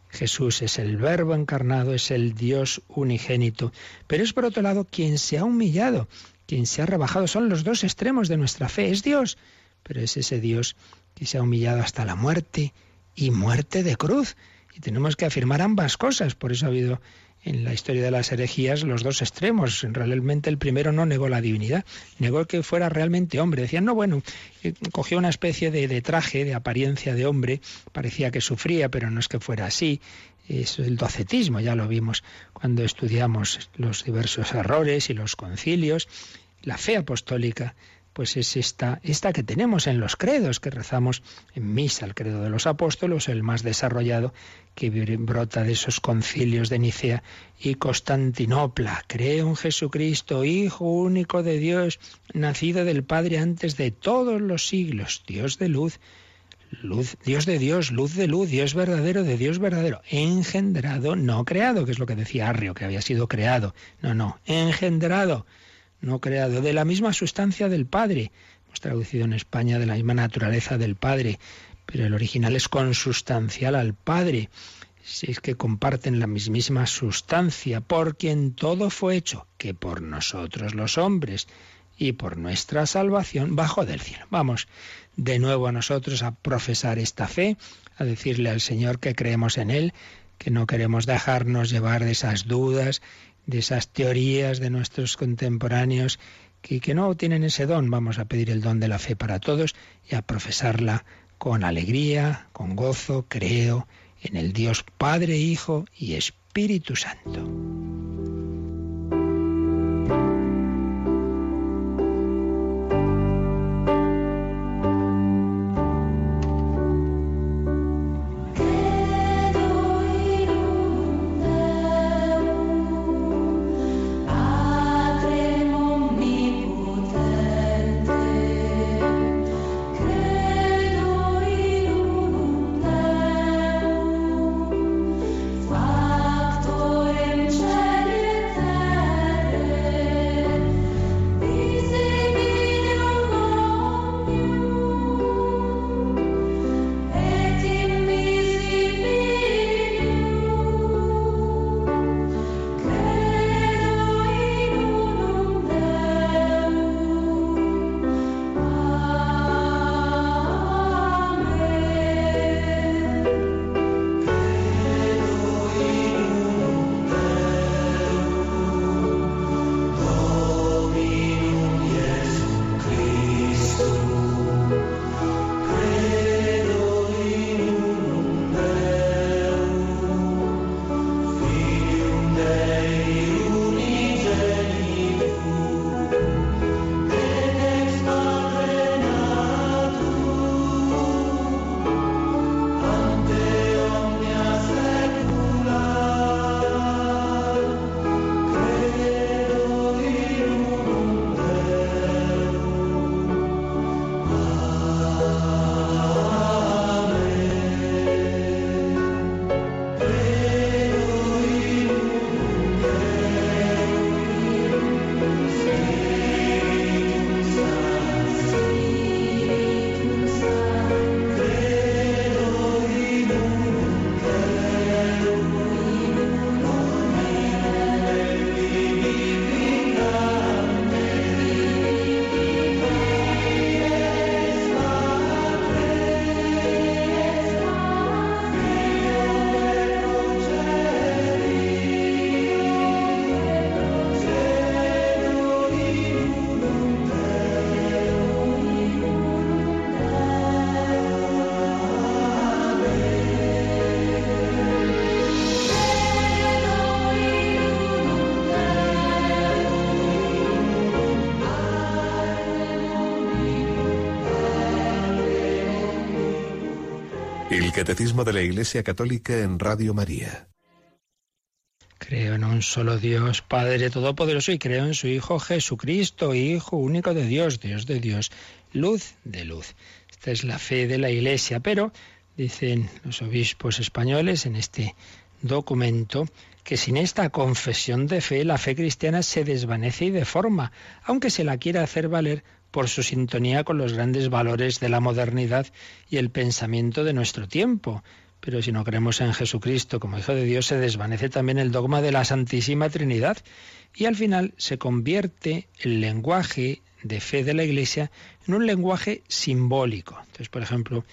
Jesús es el Verbo encarnado, es el Dios unigénito, pero es por otro lado quien se ha humillado quien se ha rebajado. Son los dos extremos de nuestra fe. Es Dios, pero es ese Dios que se ha humillado hasta la muerte y muerte de cruz. Y tenemos que afirmar ambas cosas. Por eso ha habido en la historia de las herejías los dos extremos. Realmente el primero no negó la divinidad, negó que fuera realmente hombre. Decían, no, bueno, eh, cogió una especie de, de, traje, de apariencia de hombre, parecía que sufría, pero no es que fuera así. Es el docetismo, ya lo vimos cuando estudiamos los diversos errores y los concilios. La fe apostólica pues es esta, esta que tenemos en los credos que rezamos en misa, el credo de los apóstolos, el más desarrollado que brota de esos concilios de Nicea y Constantinopla. Creo en Jesucristo, Hijo único de Dios, nacido del Padre antes de todos los siglos, Dios de luz, luz, Dios de Dios, luz de luz, Dios verdadero de Dios verdadero, engendrado, no creado, que es lo que decía Arrio, que había sido creado. No, no, engendrado no creado, de la misma sustancia del Padre. Hemos traducido en España de la misma naturaleza del Padre, pero el original es consustancial al Padre. Si es que comparten la mismísima sustancia, por quien todo fue hecho, que por nosotros los hombres y por nuestra salvación bajo del cielo. Vamos de nuevo a nosotros a profesar esta fe, a decirle al Señor que creemos en Él, que no queremos dejarnos llevar de esas dudas de esas teorías de nuestros contemporáneos que, que no tienen ese don. Vamos a pedir el don de la fe para todos y a profesarla con alegría, con gozo, creo en el Dios Padre, Hijo y Espíritu Santo. Catecismo de la Iglesia Católica en Radio María. Creo en un solo Dios, Padre Todopoderoso, y creo en su Hijo Jesucristo, Hijo único de Dios, Dios de Dios, luz de luz. Esta es la fe de la Iglesia, pero dicen los obispos españoles en este documento que sin esta confesión de fe la fe cristiana se desvanece y deforma, aunque se la quiera hacer valer por su sintonía con los grandes valores de la modernidad y el pensamiento de nuestro tiempo. Pero si no creemos en Jesucristo como Hijo de Dios, se desvanece también el dogma de la Santísima Trinidad y al final se convierte el lenguaje de fe de la Iglesia en un lenguaje simbólico. Entonces, por ejemplo,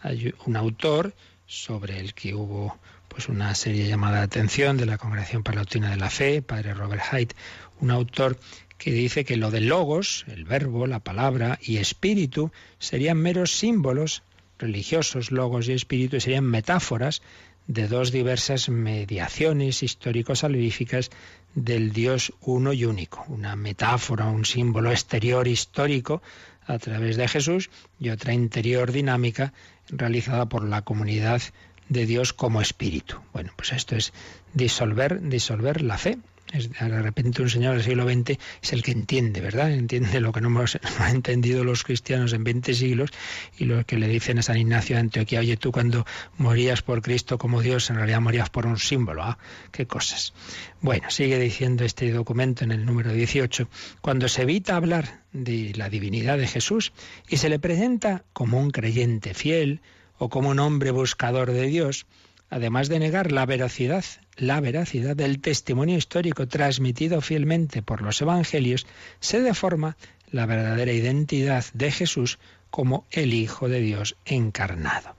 hay un autor sobre el que hubo pues una serie llamada de atención de la Congregación Palautina de la Fe, padre Robert Haidt, un autor que dice que lo de logos, el verbo, la palabra y espíritu serían meros símbolos religiosos, logos y espíritu serían metáforas de dos diversas mediaciones histórico-salvíficas del Dios uno y único. Una metáfora, un símbolo exterior histórico a través de Jesús y otra interior dinámica realizada por la comunidad de Dios como espíritu. Bueno, pues esto es disolver, disolver la fe. De repente un señor del siglo XX es el que entiende, ¿verdad? Entiende lo que no hemos entendido los cristianos en 20 siglos y lo que le dicen a San Ignacio de Antioquía, oye, tú cuando morías por Cristo como Dios, en realidad morías por un símbolo. Ah, qué cosas. Bueno, sigue diciendo este documento en el número 18, cuando se evita hablar de la divinidad de Jesús y se le presenta como un creyente fiel, o como un hombre buscador de Dios, además de negar la veracidad, la veracidad del testimonio histórico transmitido fielmente por los evangelios, se deforma la verdadera identidad de Jesús como el Hijo de Dios encarnado.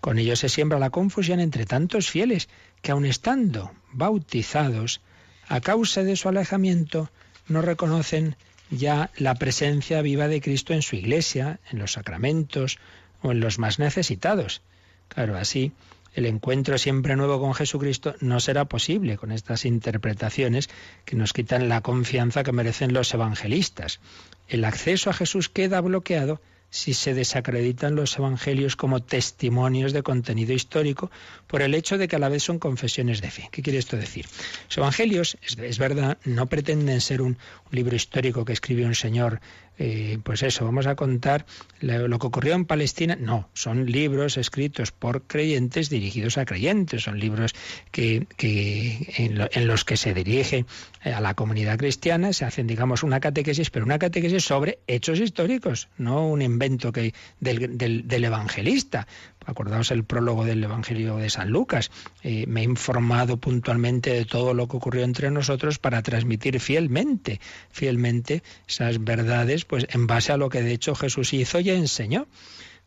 Con ello se siembra la confusión entre tantos fieles que aun estando bautizados, a causa de su alejamiento, no reconocen ya la presencia viva de Cristo en su iglesia, en los sacramentos, o en los más necesitados. Claro, así el encuentro siempre nuevo con Jesucristo no será posible con estas interpretaciones que nos quitan la confianza que merecen los evangelistas. El acceso a Jesús queda bloqueado si se desacreditan los evangelios como testimonios de contenido histórico por el hecho de que a la vez son confesiones de fe. ¿Qué quiere esto decir? Los evangelios, es, verdad, no pretenden ser un, libro histórico que escribió un señor eh, pues eso, vamos a contar lo, que ocurrió en Palestina. No, son libros escritos por creyentes dirigidos a creyentes, son libros que, en, los que se dirige a la comunidad cristiana, se hacen, digamos, una catequesis, pero una catequesis sobre hechos históricos, no un invento que, del, del evangelista. Acordaos el prólogo del Evangelio de San Lucas. Eh, me he informado puntualmente de todo lo que ocurrió entre nosotros para transmitir fielmente, fielmente esas verdades, pues en base a lo que de hecho Jesús hizo y enseñó.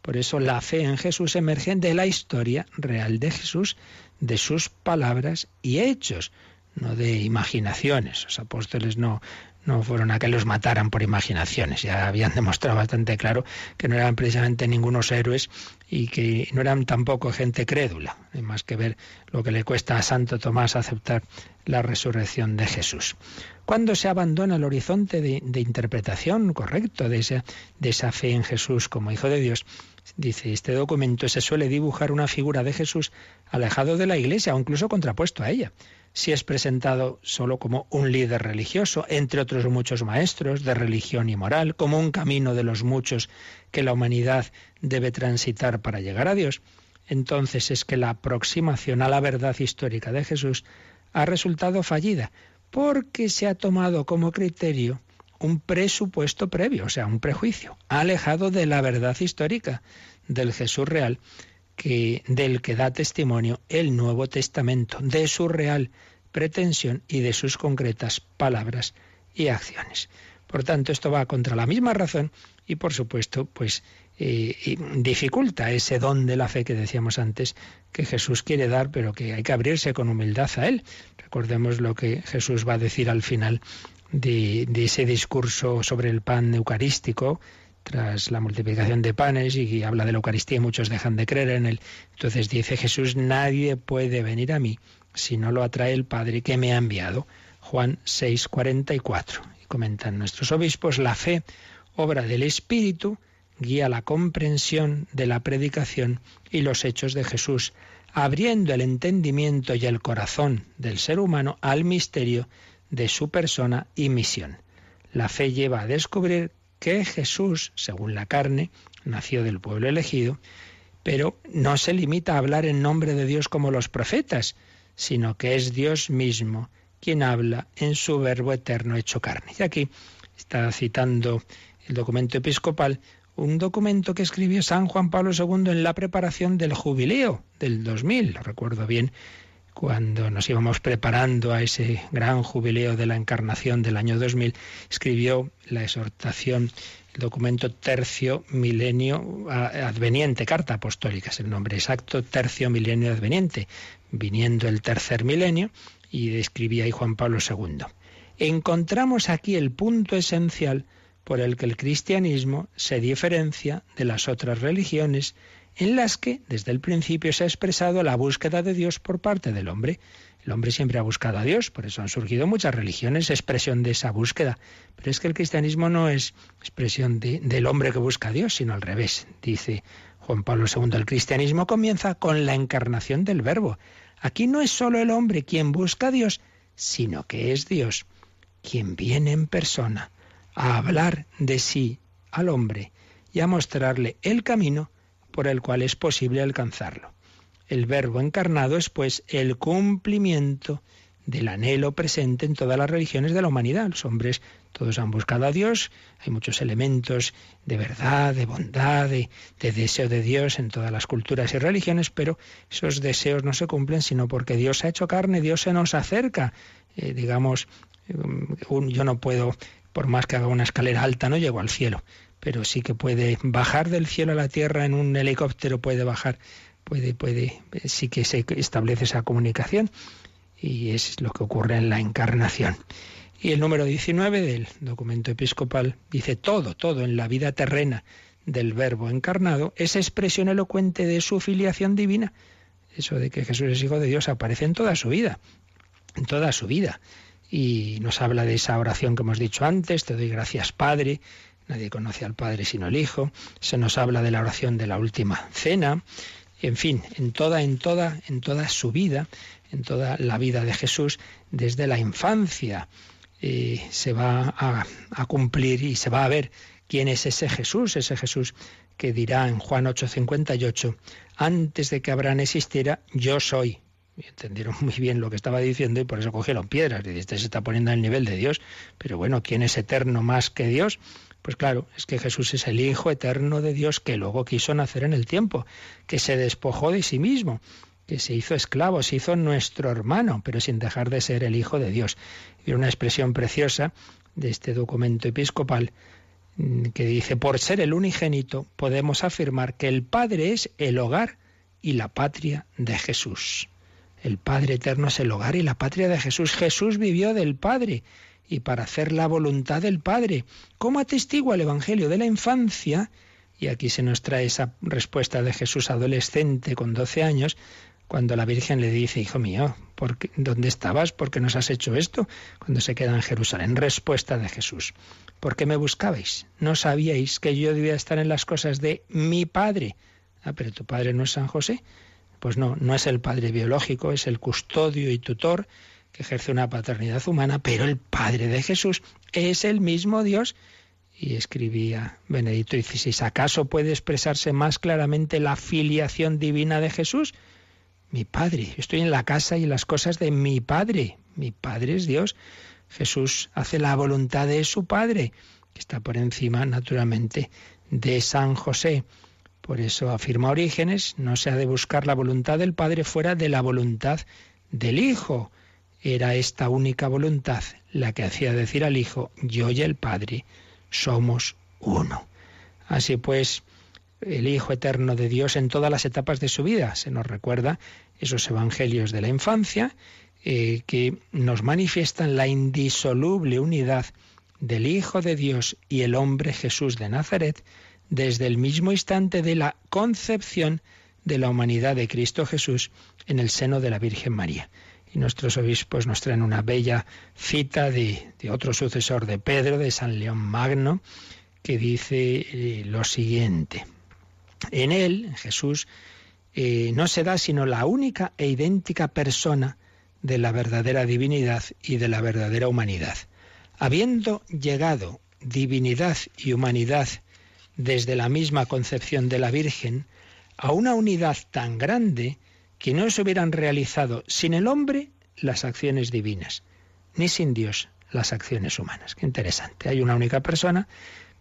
Por eso la fe en Jesús emerge de la historia real de Jesús, de sus palabras y hechos, no de imaginaciones. Los apóstoles no, no fueron a que los mataran por imaginaciones. Ya habían demostrado bastante claro que no eran precisamente ningunos héroes y que no eran tampoco gente crédula. Hay más que ver lo que le cuesta a Santo Tomás aceptar la resurrección de Jesús. Cuando se abandona el horizonte de, interpretación correcto de esa, de esa fe en Jesús como Hijo de Dios, dice este documento, se suele dibujar una figura de Jesús alejado de la Iglesia o incluso contrapuesto a ella si es presentado solo como un líder religioso, entre otros muchos maestros de religión y moral, como un camino de los muchos que la humanidad debe transitar para llegar a Dios, entonces es que la aproximación a la verdad histórica de Jesús ha resultado fallida, porque se ha tomado como criterio un presupuesto previo, o sea, un prejuicio, alejado de la verdad histórica del Jesús real que, del que da testimonio el Nuevo Testamento, de su real pretensión y de sus concretas palabras y acciones. Por tanto, esto va contra la misma razón y, por supuesto, pues eh, dificulta ese don de la fe que decíamos antes que Jesús quiere dar, pero que hay que abrirse con humildad a él. Recordemos lo que Jesús va a decir al final de, de ese discurso sobre el pan eucarístico, tras la multiplicación de panes y habla de la Eucaristía y muchos dejan de creer en él. Entonces dice Jesús, nadie puede venir a mí si no lo atrae el Padre que me ha enviado. Juan 6:44. Y comentan nuestros obispos, la fe, obra del Espíritu, guía la comprensión de la predicación y los hechos de Jesús, abriendo el entendimiento y el corazón del ser humano al misterio de su persona y misión. La fe lleva a descubrir que Jesús, según la carne, nació del pueblo elegido, pero no se limita a hablar en nombre de Dios como los profetas, sino que es Dios mismo quien habla en su verbo eterno hecho carne. Y aquí está citando el documento episcopal, un documento que escribió San Juan Pablo II en la preparación del jubileo del 2000, lo recuerdo bien, cuando nos íbamos preparando a ese gran jubileo de la encarnación del año 2000, escribió la exhortación, el documento Tercio Milenio Adveniente, Carta Apostólica, es el nombre exacto, Tercio Milenio Adveniente, viniendo el tercer milenio, y describía ahí Juan Pablo II. Encontramos aquí el punto esencial por el que el cristianismo se diferencia de las otras religiones en las que desde el principio se ha expresado la búsqueda de Dios por parte del hombre. El hombre siempre ha buscado a Dios, por eso han surgido muchas religiones, expresión de esa búsqueda. Pero es que el cristianismo no es expresión del hombre que busca a Dios, sino al revés. Dice Juan Pablo II, el cristianismo comienza con la encarnación del Verbo. Aquí no es solo el hombre quien busca a Dios, sino que es Dios quien viene en persona a hablar de sí al hombre y a mostrarle el camino por el cual es posible alcanzarlo. El verbo encarnado es pues el cumplimiento del anhelo presente en todas las religiones de la humanidad. Los hombres todos han buscado a Dios, hay muchos elementos de verdad, de bondad, de, deseo de Dios en todas las culturas y religiones, pero esos deseos no se cumplen sino porque Dios ha hecho carne, Dios se nos acerca. Eh, digamos, yo no puedo, por más que haga una escalera alta, no llego al cielo, pero sí que puede bajar del cielo a la tierra en un helicóptero, puede bajar, puede, puede, sí que se establece esa comunicación y es lo que ocurre en la encarnación. Y el número 19 del documento episcopal dice todo, todo en la vida terrena del verbo encarnado es expresión elocuente de su filiación divina. Eso de que Jesús es hijo de Dios aparece en toda su vida, en toda su vida. Y nos habla de esa oración que hemos dicho antes, te doy gracias Padre, nadie conoce al Padre sino el Hijo. Se nos habla de la oración de la última cena. En fin, en toda, en toda, en toda su vida en toda la vida de Jesús desde la infancia. Eh, se va a, cumplir y se va a ver quién es ese Jesús, ese Jesús que dirá en Juan 8:58, antes de que Abraham existiera, yo soy. Y entendieron muy bien lo que estaba diciendo y por eso cogieron piedras. Y este se está poniendo al nivel de Dios. Pero bueno, ¿quién es eterno más que Dios? Pues claro, es que Jesús es el Hijo eterno de Dios que luego quiso nacer en el tiempo, que se despojó de sí mismo, que se hizo esclavo, se hizo nuestro hermano, pero sin dejar de ser el Hijo de Dios. Y una expresión preciosa de este documento episcopal mm, que dice, por ser el unigénito, podemos afirmar que el Padre es el hogar y la patria de Jesús. El Padre eterno es el hogar y la patria de Jesús. Jesús vivió del Padre y para hacer la voluntad del Padre. Como atestigua el Evangelio de la infancia, y aquí se nos trae esa respuesta de Jesús adolescente con 12 años, cuando la Virgen le dice, Hijo mío, ¿por ¿dónde estabas? ¿Por qué nos has hecho esto? Cuando se queda en Jerusalén. Respuesta de Jesús. ¿Por qué me buscabais? ¿No sabíais que yo debía estar en las cosas de mi Padre? Ah, pero tu Padre no es San José. Pues no, no es el Padre biológico, es el custodio y tutor ejerce una paternidad humana, pero el Padre de Jesús es el mismo Dios. Y escribía Benedicto XVI, ¿acaso puede expresarse más claramente la filiación divina de Jesús? Mi Padre, estoy en la casa y en las cosas de mi Padre. Mi Padre es Dios. Jesús hace la voluntad de su Padre, que está por encima, naturalmente, de San José. Por eso afirma Orígenes, no se ha de buscar la voluntad del Padre fuera de la voluntad del Hijo. Era esta única voluntad la que hacía decir al Hijo, yo y el Padre somos uno. Así pues, el Hijo Eterno de Dios en todas las etapas de su vida. Se nos recuerda esos evangelios de la infancia eh, que nos manifiestan la indisoluble unidad del Hijo de Dios y el hombre Jesús de Nazaret desde el mismo instante de la concepción de la humanidad de Cristo Jesús en el seno de la Virgen María. Nuestros obispos nos traen una bella cita de, otro sucesor de Pedro, de San León Magno, que dice eh, lo siguiente. En él, Jesús, eh, no se da sino la única e idéntica persona de la verdadera divinidad y de la verdadera humanidad. Habiendo llegado divinidad y humanidad desde la misma concepción de la Virgen a una unidad tan grande que no se hubieran realizado sin el hombre las acciones divinas, ni sin Dios las acciones humanas. Qué interesante. Hay una única persona,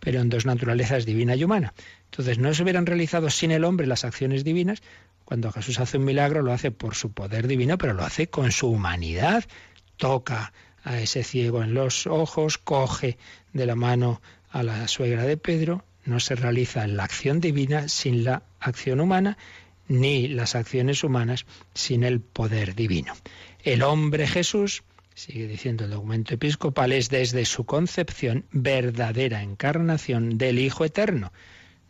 pero en dos naturalezas divina y humana. Entonces no se hubieran realizado sin el hombre las acciones divinas. Cuando Jesús hace un milagro lo hace por su poder divino, pero lo hace con su humanidad. Toca a ese ciego en los ojos, coge de la mano a la suegra de Pedro, no se realiza la acción divina sin la acción humana, ni las acciones humanas sin el poder divino. El hombre Jesús, sigue diciendo el documento episcopal, es desde su concepción verdadera encarnación del Hijo Eterno.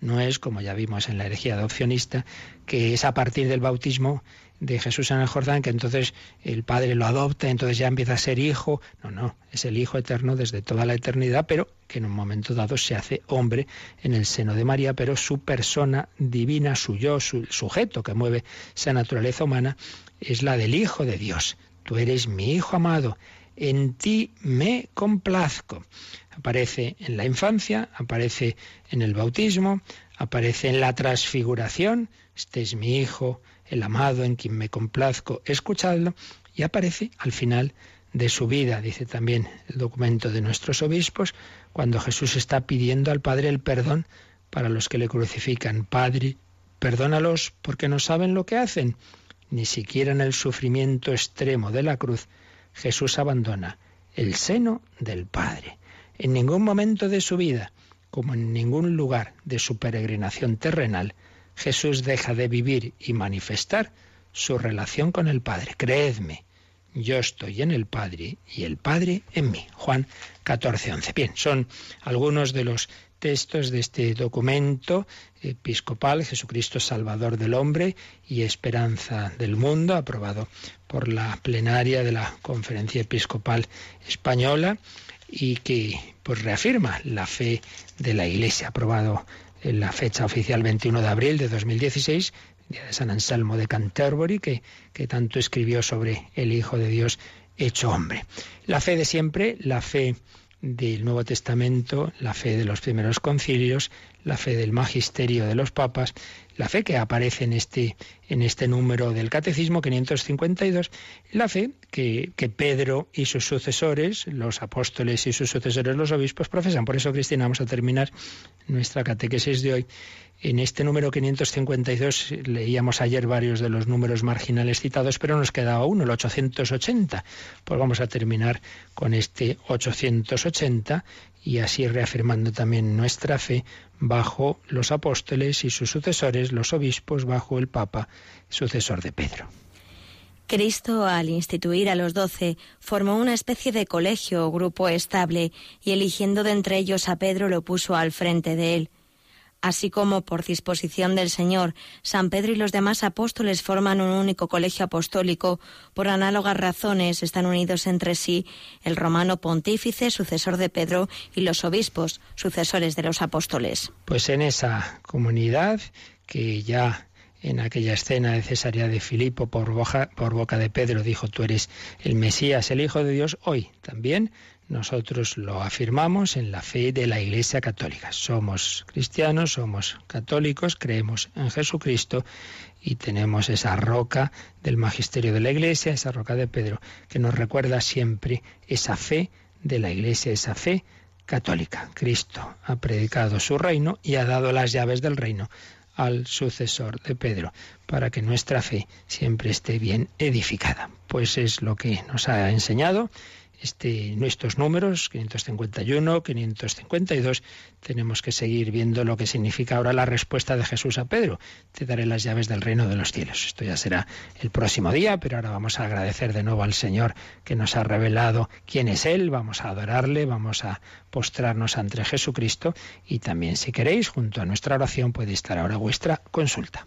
No es, como ya vimos en la herejía adopcionista, que es a partir del bautismo de Jesús en el Jordán, que entonces el Padre lo adopta, entonces ya empieza a ser hijo. No, no, es el Hijo eterno desde toda la eternidad, pero que en un momento dado se hace hombre en el seno de María, pero su persona divina, su yo, su sujeto que mueve esa naturaleza humana, es la del Hijo de Dios. Tú eres mi Hijo amado, en ti me complazco. Aparece en la infancia, aparece en el bautismo, aparece en la transfiguración, este es mi Hijo el amado en quien me complazco, escuchadlo, y aparece al final de su vida, dice también el documento de nuestros obispos, cuando Jesús está pidiendo al Padre el perdón para los que le crucifican. Padre, perdónalos porque no saben lo que hacen. Ni siquiera en el sufrimiento extremo de la cruz Jesús abandona el seno del Padre. En ningún momento de su vida, como en ningún lugar de su peregrinación terrenal, Jesús deja de vivir y manifestar su relación con el Padre. Creedme, yo estoy en el Padre y el Padre en mí. Juan 14, 11. Bien, son algunos de los textos de este documento episcopal, Jesucristo Salvador del Hombre y Esperanza del Mundo, aprobado por la plenaria de la Conferencia Episcopal Española y que pues reafirma la fe de la Iglesia, aprobado en la fecha oficial 21 de abril de 2016, día de San Anselmo de Canterbury, que, que tanto escribió sobre el Hijo de Dios hecho hombre. La fe de siempre, la fe del Nuevo Testamento, la fe de los primeros concilios, la fe del magisterio de los papas, la fe que aparece en este, en este número del Catecismo 552, la fe que, que, Pedro y sus sucesores, los apóstoles y sus sucesores, los obispos, profesan. Por eso, Cristina, vamos a terminar nuestra catequesis de hoy en este número 552 leíamos ayer varios de los números marginales citados, pero nos quedaba uno, el 880. Pues vamos a terminar con este 880 y así reafirmando también nuestra fe bajo los apóstoles y sus sucesores, los obispos, bajo el Papa, sucesor de Pedro. Cristo, al instituir a los doce, formó una especie de colegio o grupo estable y eligiendo de entre ellos a Pedro lo puso al frente de él. Así como, por disposición del Señor, San Pedro y los demás apóstoles forman un único colegio apostólico, por análogas razones están unidos entre sí el romano pontífice, sucesor de Pedro, y los obispos, sucesores de los apóstoles. Pues en esa comunidad que ya en aquella escena de Cesarea de Filipo por boca, por boca de Pedro dijo tú eres el Mesías, el Hijo de Dios, hoy también nosotros lo afirmamos en la fe de la Iglesia Católica. Somos cristianos, somos católicos, creemos en Jesucristo y tenemos esa roca del magisterio de la Iglesia, esa roca de Pedro, que nos recuerda siempre esa fe de la Iglesia, esa fe católica. Cristo ha predicado su reino y ha dado las llaves del reino al sucesor de Pedro, para que nuestra fe siempre esté bien edificada. Pues es lo que nos ha enseñado este, nuestros números, 551, 552, tenemos que seguir viendo lo que significa ahora la respuesta de Jesús a Pedro. Te daré las llaves del reino de los cielos. Esto ya será el próximo día, pero ahora vamos a agradecer de nuevo al Señor que nos ha revelado quién es Él, vamos a adorarle, vamos a postrarnos ante Jesucristo y también si queréis, junto a nuestra oración puede estar ahora vuestra consulta.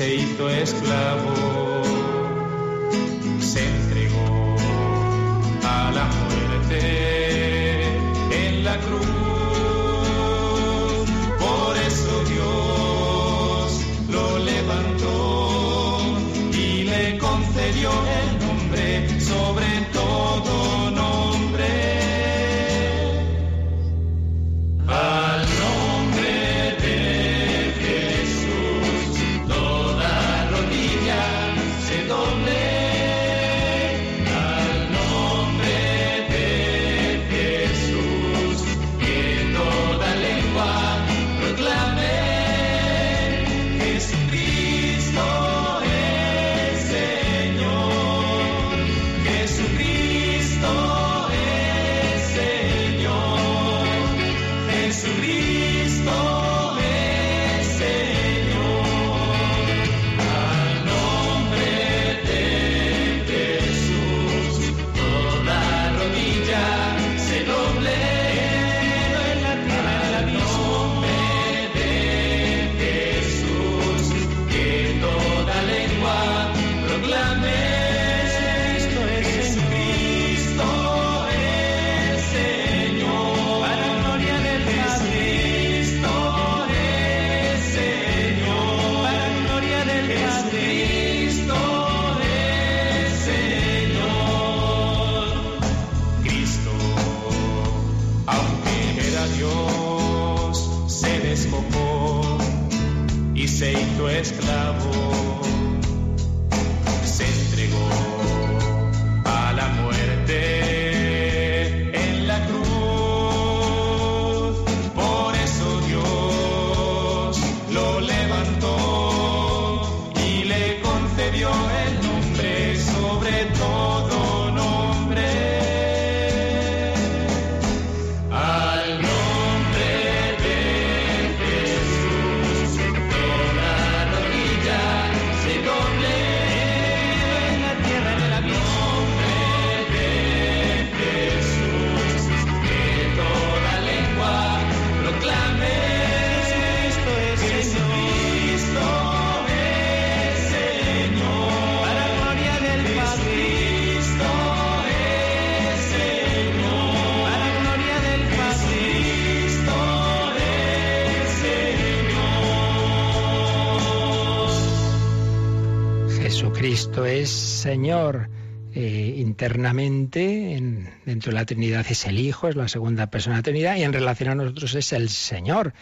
se hizo esclavo, Señor eh, internamente, en, dentro de la Trinidad es el Hijo, es la segunda persona de la Trinidad, y en relación a nosotros es el Señor,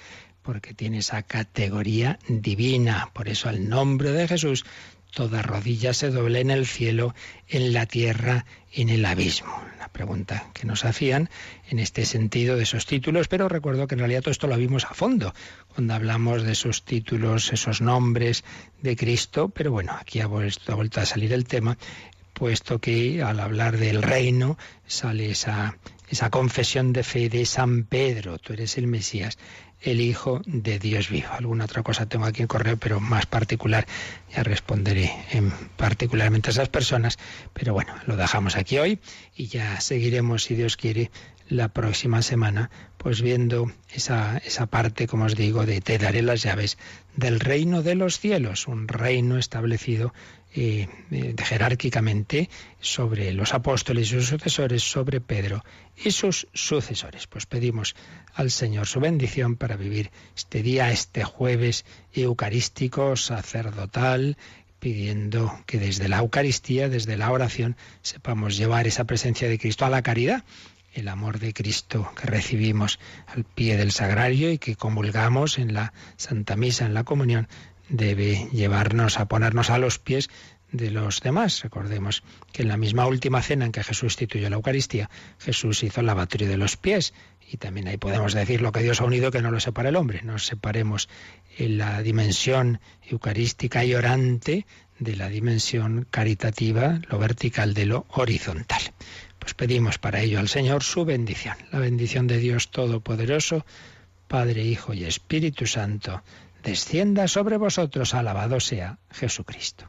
porque tiene esa categoría divina. Por eso al nombre de Jesús toda rodilla se doble en el cielo, en la tierra, en el abismo. La pregunta que nos hacían en este sentido de esos títulos, pero recuerdo que en realidad todo esto lo vimos a fondo cuando hablamos de esos títulos, esos nombres de Cristo, pero bueno, aquí ha vuelto, ha vuelto a salir el tema, puesto que al hablar del reino sale esa, esa confesión de fe de San Pedro, tú eres el Mesías el Hijo de Dios vivo. Alguna otra cosa tengo aquí en correo, pero más particular, ya responderé en particularmente a esas personas. Pero bueno, lo dejamos aquí hoy y ya seguiremos, si Dios quiere, la próxima semana, pues viendo esa, esa parte, como os digo, de te daré las llaves del reino de los cielos, un reino establecido eh, eh, jerárquicamente sobre los apóstoles y sus sucesores, sobre Pedro y sus sucesores. Pues pedimos al Señor su bendición para vivir este día, este jueves eucarístico, sacerdotal, pidiendo que desde la Eucaristía, desde la oración, sepamos llevar esa presencia de Cristo a la caridad, el amor de Cristo que recibimos al pie del sagrario y que comulgamos en la Santa Misa, en la comunión, debe llevarnos a ponernos a los pies de los demás. Recordemos que en la misma última cena en que Jesús instituyó la Eucaristía, Jesús hizo el lavatorio de los pies. Y también ahí podemos decir lo que Dios ha unido, que no lo separa el hombre. Nos separemos en la dimensión eucarística y orante de la dimensión caritativa, lo vertical de lo horizontal. Pues pedimos para ello al Señor su bendición, la bendición de Dios Todopoderoso, Padre, Hijo y Espíritu Santo, descienda sobre vosotros, alabado sea Jesucristo.